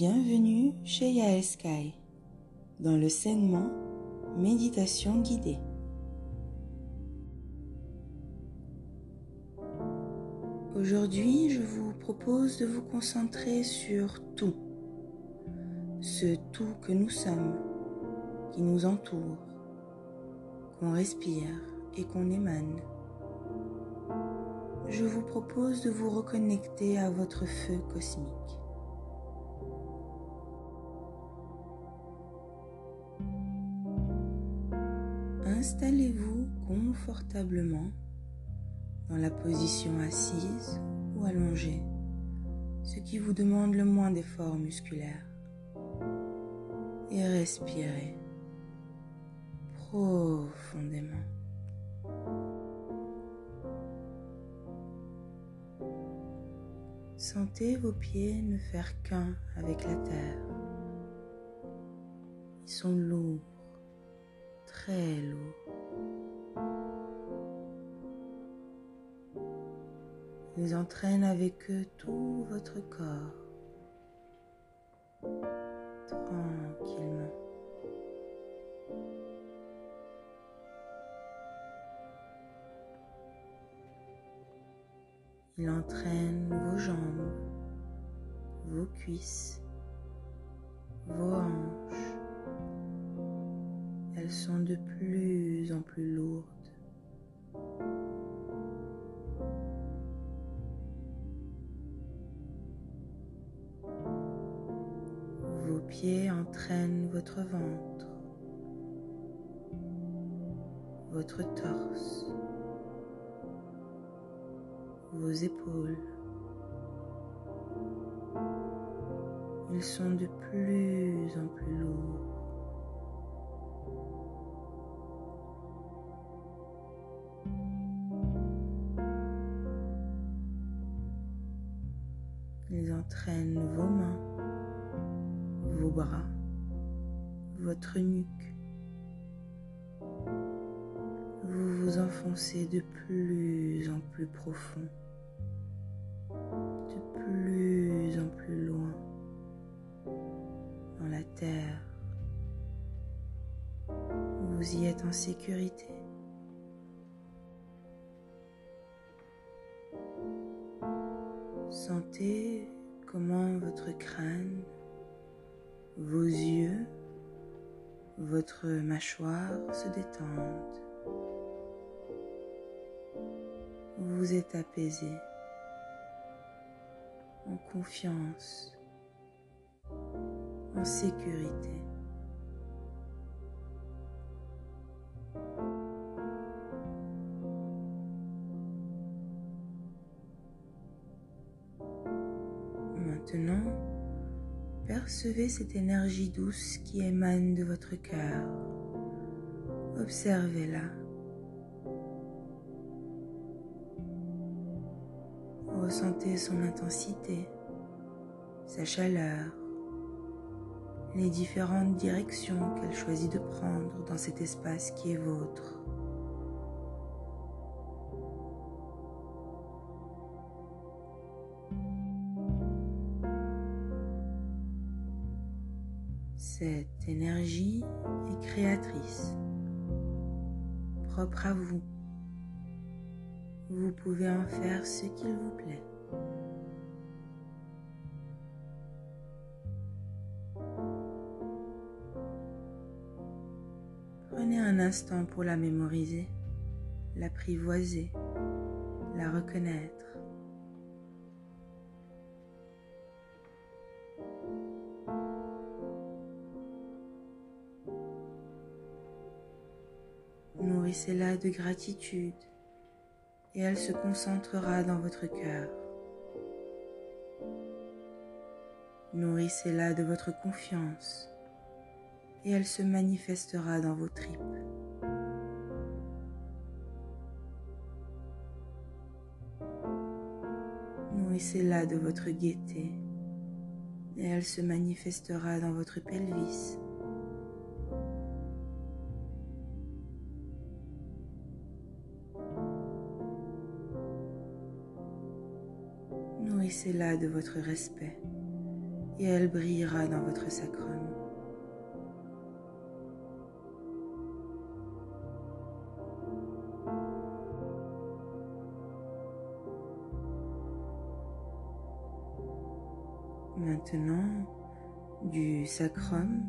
Bienvenue chez Yael dans le segment Méditation guidée. Aujourd'hui, je vous propose de vous concentrer sur tout, ce tout que nous sommes, qui nous entoure, qu'on respire et qu'on émane. Je vous propose de vous reconnecter à votre feu cosmique. Installez-vous confortablement dans la position assise ou allongée, ce qui vous demande le moins d'efforts musculaires. Et respirez profondément. Sentez vos pieds ne faire qu'un avec la terre. Ils sont lourds très lourd. Ils entraînent avec eux tout votre corps, tranquillement. Il entraîne vos jambes, vos cuisses, vos hanches, sont de plus en plus lourdes. Vos pieds entraînent votre ventre, votre torse, vos épaules. Ils sont de plus en plus lourds. Vous vous enfoncez de plus en plus profond, de plus en plus loin dans la terre. Vous y êtes en sécurité. Sentez comment votre crâne, vos yeux, votre mâchoire se détendent. Vous êtes apaisé, en confiance, en sécurité. Maintenant, percevez cette énergie douce qui émane de votre cœur. Observez-la. Ressentez son intensité, sa chaleur, les différentes directions qu'elle choisit de prendre dans cet espace qui est vôtre. Cette énergie est créatrice, propre à vous. Vous pouvez en faire ce qu'il vous plaît. Prenez un instant pour la mémoriser, l'apprivoiser, la reconnaître. Nourrissez-la de gratitude et elle se concentrera dans votre cœur. Nourrissez-la de votre confiance et elle se manifestera dans vos tripes. Nourrissez-la de votre gaieté et elle se manifestera dans votre pelvis. Nourrissez-la de votre respect et elle brillera dans votre sacrum. Maintenant, du sacrum,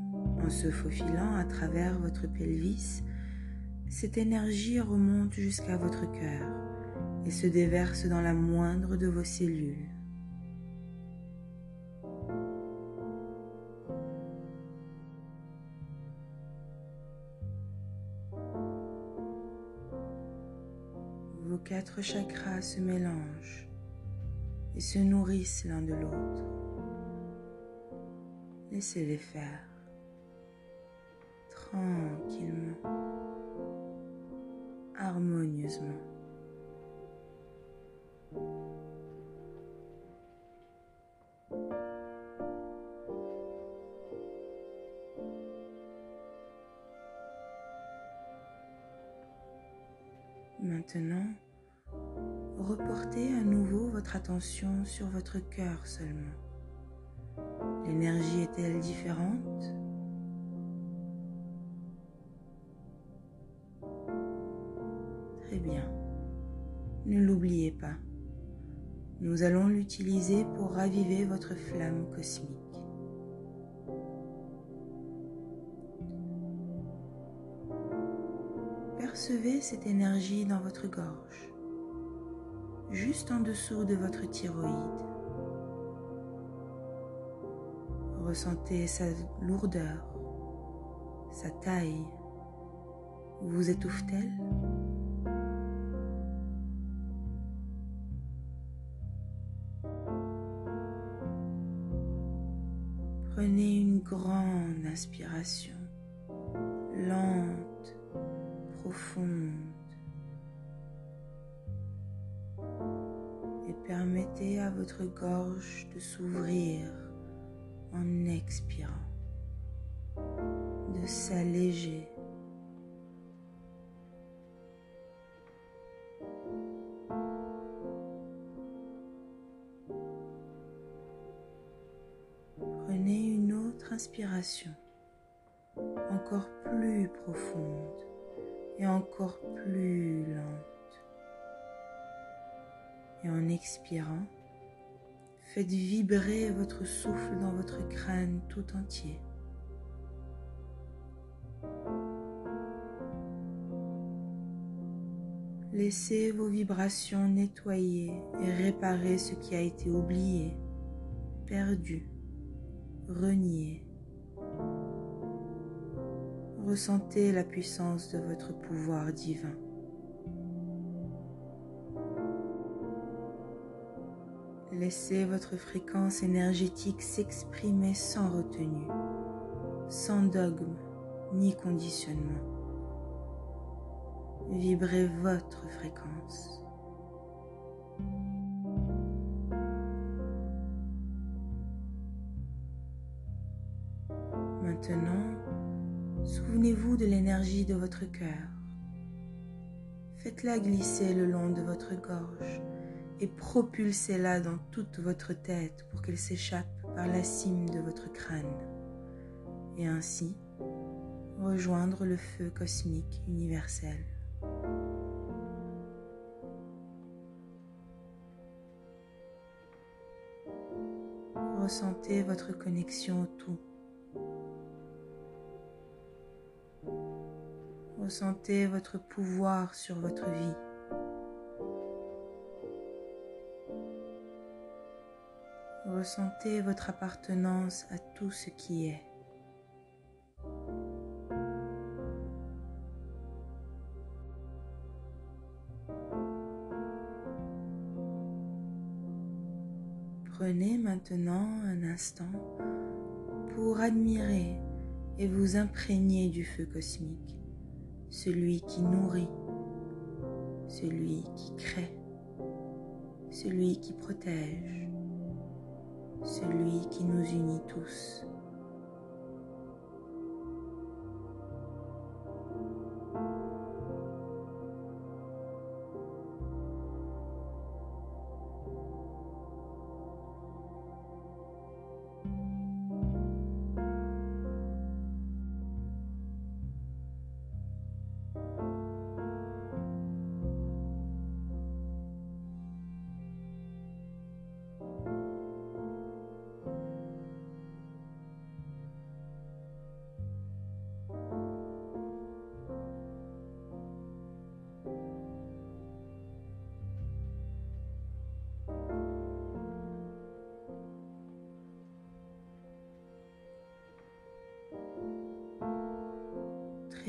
en se faufilant à travers votre pelvis, cette énergie remonte jusqu'à votre cœur et se déverse dans la moindre de vos cellules. Quatre chakras se mélangent et se nourrissent l'un de l'autre. Laissez-les faire tranquillement, harmonieusement. Maintenant, reportez à nouveau votre attention sur votre cœur seulement. L'énergie est-elle différente? Très bien. Ne l'oubliez pas. Nous allons l'utiliser pour raviver votre flamme cosmique. Percevez cette énergie dans votre gorge, juste en dessous de votre thyroïde. Ressentez sa lourdeur, sa taille. Vous étouffe-t-elle Prenez une grande inspiration, lente, profonde, permettez à votre gorge de s'ouvrir en expirant, de s'alléger. Prenez une autre inspiration, encore plus profonde et encore plus lente. Et en expirant, faites vibrer votre souffle dans votre crâne tout entier. Laissez vos vibrations nettoyer et réparer ce qui a été oublié, perdu, renié. Ressentez la puissance de votre pouvoir divin. Laissez votre fréquence énergétique s'exprimer sans retenue, sans dogme ni conditionnement. Vibrez votre fréquence. Maintenant, souvenez-vous de l'énergie de votre cœur. Faites-la glisser le long de votre gorge et propulsez-la dans toute votre tête pour qu'elle s'échappe par la cime de votre crâne et ainsi rejoindre le feu cosmique universel. Ressentez votre connexion au tout. Ressentez votre pouvoir sur votre vie. Ressentez votre appartenance à tout ce qui est. Prenez maintenant un instant pour admirer et vous imprégner du feu cosmique, celui qui nourrit, celui qui crée, celui qui protège, celui qui nous unit tous.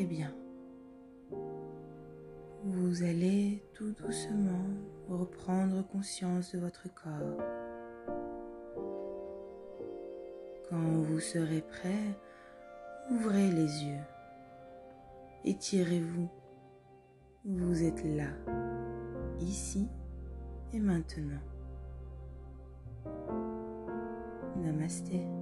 Bien. Vous allez tout doucement reprendre conscience de votre corps. Quand vous serez prêt, ouvrez les yeux. Étirez-vous. Vous êtes là, ici et maintenant. Namasté.